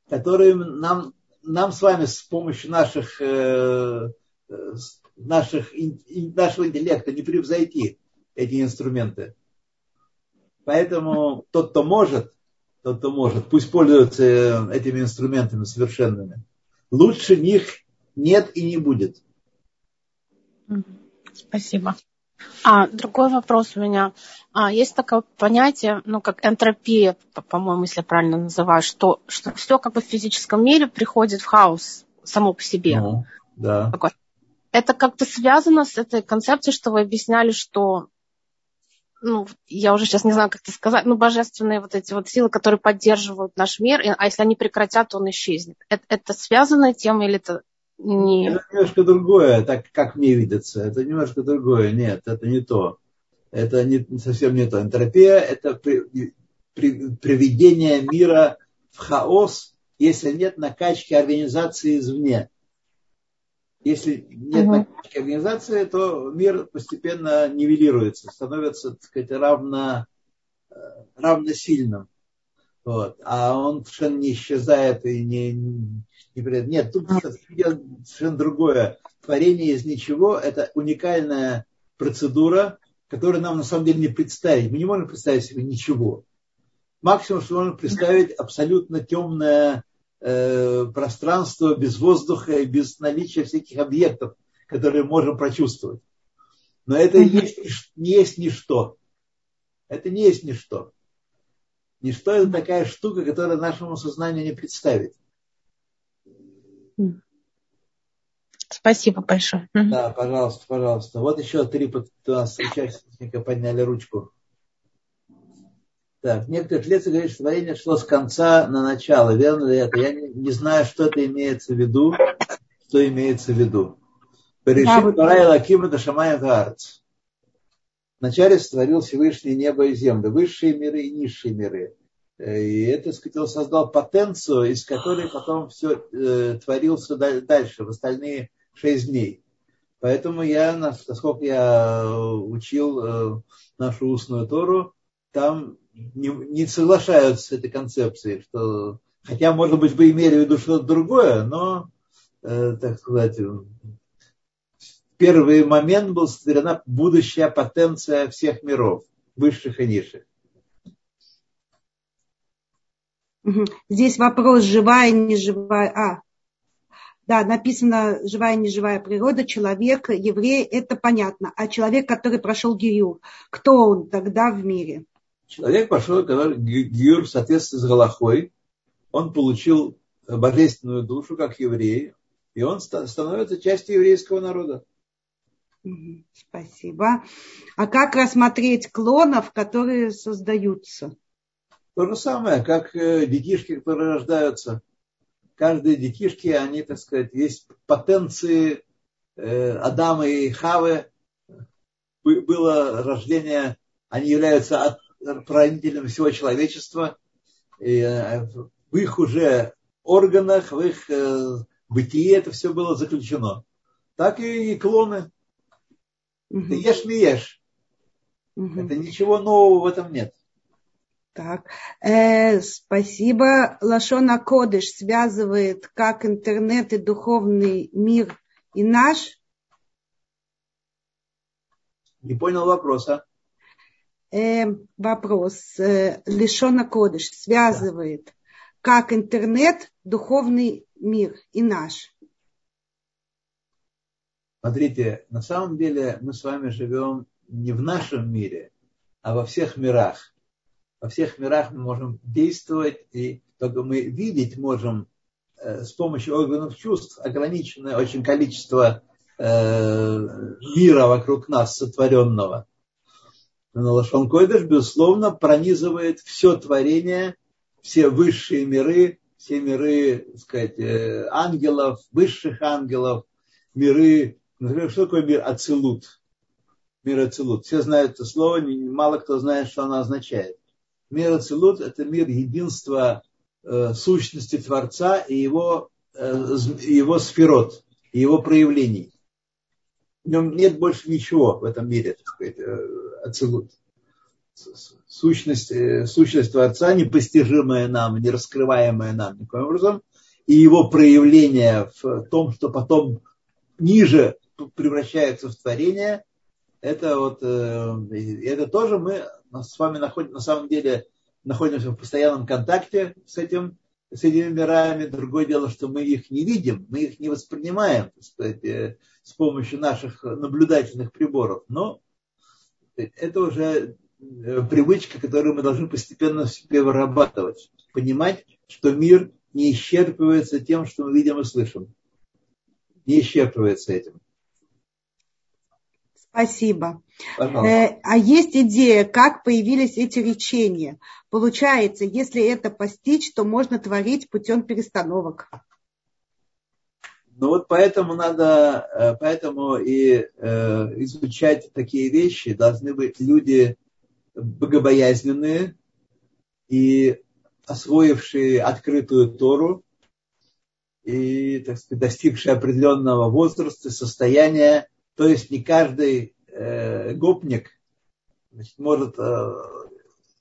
которые нам, нам с вами с помощью наших, э, наших, нашего интеллекта не превзойти эти инструменты. Поэтому тот, кто может, тот, кто может, пусть пользуется этими инструментами совершенными. Лучше них нет и не будет. Спасибо. А другой вопрос у меня. А, есть такое понятие, ну, как энтропия, по-моему, если я правильно называю, что, что все как бы в физическом мире приходит в хаос само по себе. Ну, да. Такой. Это как-то связано с этой концепцией, что вы объясняли, что ну, я уже сейчас не знаю, как это сказать, ну, божественные вот эти вот силы, которые поддерживают наш мир, а если они прекратят, он исчезнет. Это, это связано тем или это не... Это немножко другое, так как мне видится. Это немножко другое. Нет, это не то. Это не, совсем не то. Энтропия – это при, при, приведение мира в хаос, если нет накачки организации извне. Если нет угу. накачки организации, то мир постепенно нивелируется, становится, так сказать, равно, э, равносильным. Вот. А он совершенно не исчезает и не, не Нет, тут совершенно другое. Творение из ничего – это уникальная процедура, которую нам на самом деле не представить. Мы не можем представить себе ничего. Максимум, что можем представить абсолютно темное э, пространство без воздуха и без наличия всяких объектов, которые можем прочувствовать. Но это не есть, не есть ничто. Это не есть ничто. Ничто это такая штука, которая нашему сознанию не представить. Спасибо большое. Да, пожалуйста, пожалуйста. Вот еще три у нас участника подняли ручку. Так, некоторые лекции говорят, что творение шло с конца на начало. Верно ли это? Я не, не знаю, что это имеется в виду, что имеется в виду. Порешит Парай Лаким это Шамай Гарц. Вначале сотворил Всевышний небо и землю, высшие миры и низшие миры. Э, и это, сказать, он создал потенцию, из которой потом все э, творился дальше, в остальные шесть дней. Поэтому я, насколько я учил э, нашу устную Тору, там не, не соглашаются с этой концепцией, что, хотя, может быть, вы имели в виду что-то другое, но, э, так сказать, первый момент был сотворена будущая потенция всех миров, высших и низших. Здесь вопрос живая, неживая. А, да, написано живая, неживая природа, человек, еврей, это понятно. А человек, который прошел Гиюр, кто он тогда в мире? Человек пошел, который Гиюр в соответствии с Галахой, он получил божественную душу, как еврей, и он становится частью еврейского народа. Спасибо. А как рассмотреть клонов, которые создаются? То же самое, как э, детишки, которые рождаются. Каждые детишки, они, так сказать, есть потенции э, Адама и Хавы. Было рождение, они являются правителем всего человечества. И э, в их уже органах, в их бытии это все было заключено. Так и клоны. Угу. Ты ешь ли ешь. Угу. Это ничего нового в этом нет. Так, э, спасибо. Лашона Кодыш связывает как интернет и духовный мир и наш. Не понял вопроса. Э, вопрос. Э, Лишона Кодыш связывает как интернет, духовный мир и наш. Смотрите, на самом деле мы с вами живем не в нашем мире, а во всех мирах. Во всех мирах мы можем действовать, и только мы видеть можем э, с помощью органов чувств ограниченное очень количество э, мира вокруг нас сотворенного. Но Лашон Койдыш, безусловно, пронизывает все творение, все высшие миры, все миры, так сказать, э, ангелов, высших ангелов, миры Например, что такое мир Ацелут? Мир Ацелут. Все знают это слово, мало кто знает, что оно означает. Мир Ацелут – это мир единства э, сущности Творца и его, э, его сферот, его проявлений. Нем нет больше ничего в этом мире, так сказать, э, Ацелут. Сущность, э, сущность Творца, непостижимая нам, не раскрываемая нам никаким образом, и его проявление в том, что потом ниже превращается в творение, это вот, э, это тоже мы с вами находим, на самом деле находимся в постоянном контакте с этим, с этими мирами. Другое дело, что мы их не видим, мы их не воспринимаем, сказать, э, с помощью наших наблюдательных приборов. Но Это уже э, привычка, которую мы должны постепенно в себе вырабатывать. Понимать, что мир не исчерпывается тем, что мы видим и слышим. Не исчерпывается этим. Спасибо. Э, а есть идея, как появились эти речения? Получается, если это постичь, то можно творить путем перестановок. Ну вот поэтому надо, э, поэтому и э, изучать такие вещи должны быть люди богобоязненные и освоившие открытую Тору и, так сказать, достигшие определенного возраста, состояния. То есть не каждый э, гопник значит, может э,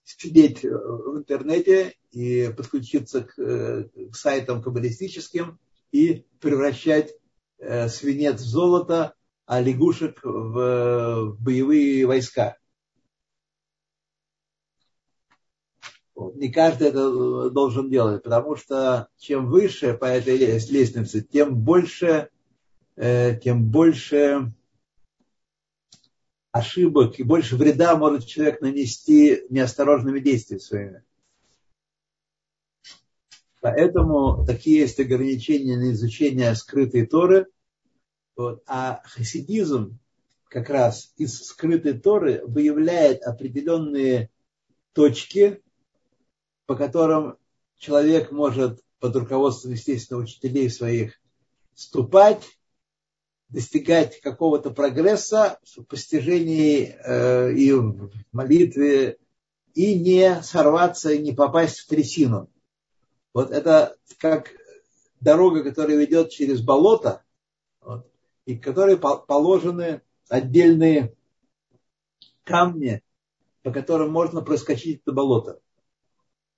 сидеть в интернете и подключиться к, э, к сайтам каббалистическим и превращать э, свинец в золото, а лягушек в, в боевые войска. Не каждый это должен делать, потому что чем выше по этой лестнице, тем больше, э, тем больше ошибок и больше вреда может человек нанести неосторожными действиями своими. Поэтому такие есть ограничения на изучение скрытой Торы. Вот. А хасидизм как раз из скрытой Торы выявляет определенные точки, по которым человек может под руководством, естественно, учителей своих ступать, достигать какого-то прогресса в постижении э, и в молитве, и не сорваться, и не попасть в трясину. Вот это как дорога, которая ведет через болото, вот, и к которой положены отдельные камни, по которым можно проскочить это болото.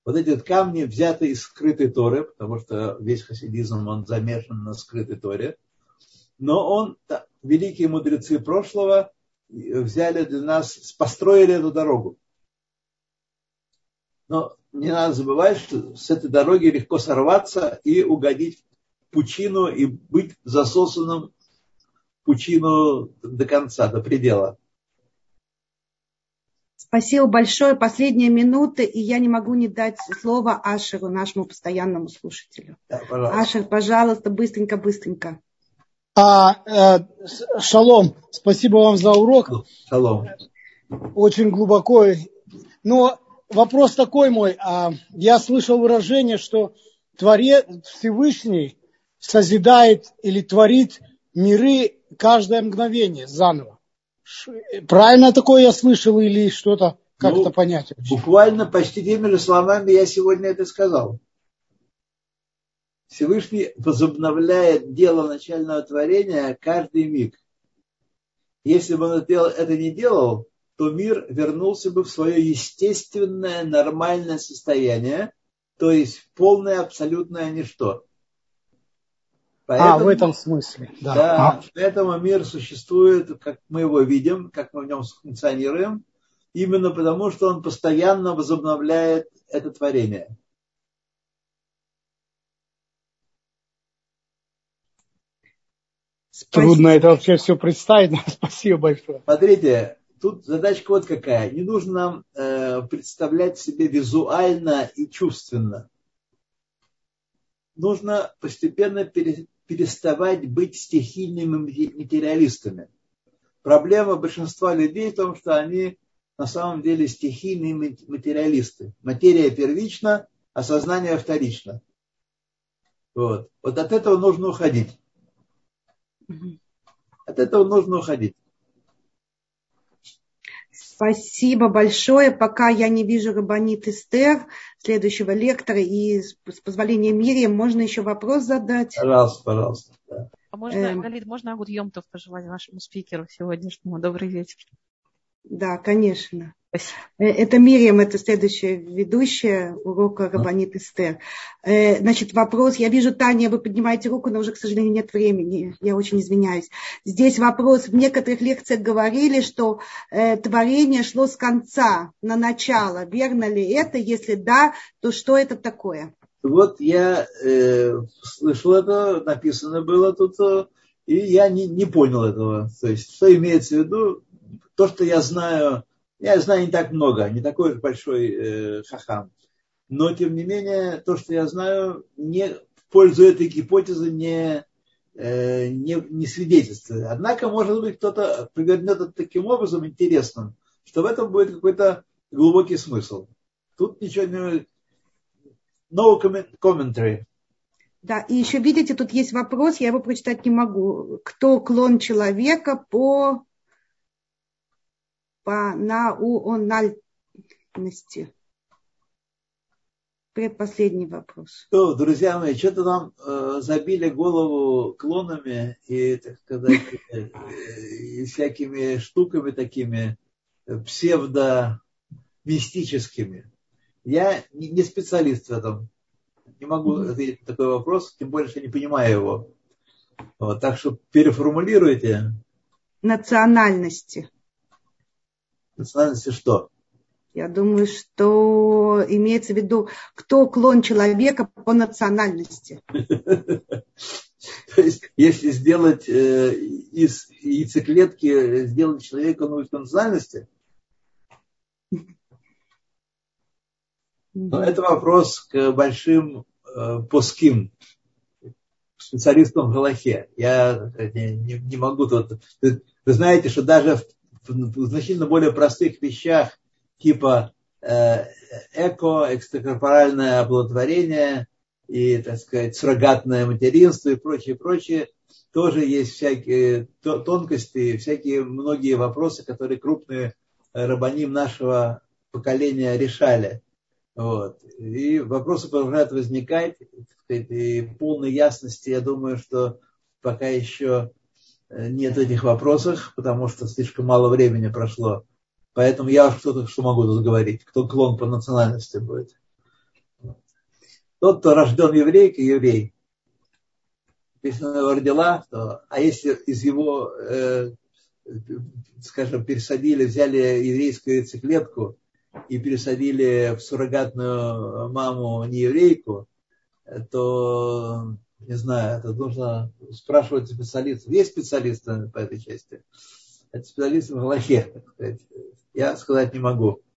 Вот эти вот камни взяты из скрытой Торы, потому что весь хасидизм, он замешан на скрытой Торе. Но он, великие мудрецы прошлого взяли для нас, построили эту дорогу. Но не надо забывать, что с этой дороги легко сорваться и угодить в пучину и быть засосанным в пучину до конца, до предела. Спасибо большое. Последняя минута, и я не могу не дать слово Ашеру, нашему постоянному слушателю. Да, пожалуйста. Ашер, пожалуйста, быстренько-быстренько. А, э, шалом, спасибо вам за урок. Шалом. Очень глубоко. Но вопрос такой мой. А, я слышал выражение, что Творец Всевышний созидает или творит миры каждое мгновение заново. Правильно такое я слышал или что-то, как ну, это понять? Вообще? Буквально почти теми же словами я сегодня это сказал. Всевышний возобновляет дело начального творения каждый миг. Если бы он это не делал, то мир вернулся бы в свое естественное, нормальное состояние, то есть полное абсолютное ничто. Поэтому, а, в этом смысле. Да. да а. Поэтому мир существует, как мы его видим, как мы в нем функционируем, именно потому, что он постоянно возобновляет это творение. Трудно это вообще все представить. [LAUGHS] Спасибо большое. Смотрите, тут задачка вот какая. Не нужно нам э, представлять себе визуально и чувственно. Нужно постепенно пере, переставать быть стихийными материалистами. Проблема большинства людей в том, что они на самом деле стихийные материалисты. Материя первична, а сознание вторично. Вот. вот от этого нужно уходить. От этого нужно уходить. Спасибо большое. Пока я не вижу Рабанит Эстер, следующего лектора, и с позволения Мирием, можно еще вопрос задать? Пожалуйста, пожалуйста. Да. А можно, эм... Галит, можно Агуд Йомтов пожелать вашему спикеру сегодняшнему? Добрый вечер. Да, конечно. Спасибо. Э, это Мирием, это следующая ведущая урока Рабанит Эстер. Э, значит, вопрос. Я вижу, Таня, вы поднимаете руку, но уже, к сожалению, нет времени. Я очень извиняюсь. Здесь вопрос. В некоторых лекциях говорили, что э, творение шло с конца на начало. Верно ли это? Если да, то что это такое? Вот я э, слышал это, написано было тут, и я не, не понял этого. То есть, что имеется в виду, то, что я знаю, я знаю не так много, не такой большой э, хахам. Но, тем не менее, то, что я знаю, не в пользу этой гипотезы не, э, не, не свидетельствует. Однако, может быть, кто-то повернет это таким образом интересным, что в этом будет какой-то глубокий смысл. Тут ничего не... No commentary. Да, и еще видите, тут есть вопрос, я его прочитать не могу. Кто клон человека по, по наунальности? Предпоследний вопрос. Что, друзья мои, что-то нам э, забили голову клонами и, так сказать, э, и всякими штуками такими псевдо-мистическими. Я не, не специалист в этом. Не могу ответить на такой вопрос, тем более, что не понимаю его. Вот, так что переформулируйте. Национальности. Национальности что? Я думаю, что имеется в виду, кто клон человека по национальности. [LAUGHS] То есть, если сделать э, из яйцеклетки, сделать человека новой национальности, но это вопрос к большим э, плоским специалистам в Галахе. Я не, не, не могу тут... Вы знаете, что даже в, значительно более простых вещах типа э, эко, экстракорпоральное оплодотворение и, так сказать, суррогатное материнство и прочее, прочее, тоже есть всякие тонкости, всякие многие вопросы, которые крупные рабаним нашего поколения решали. Вот. И вопросы продолжают возникать, и полной ясности, я думаю, что пока еще нет этих вопросов, потому что слишком мало времени прошло Поэтому я что-то что могу тут кто клон по национальности будет. Тот, кто рожден еврейкой, еврей. Если она его родила, то, а если из его, э, скажем, пересадили, взяли еврейскую яйцеклетку и пересадили в суррогатную маму не еврейку, то, не знаю, это нужно спрашивать специалистов. Есть специалисты по этой части? Это специалисты в Галахе, я сказать не могу.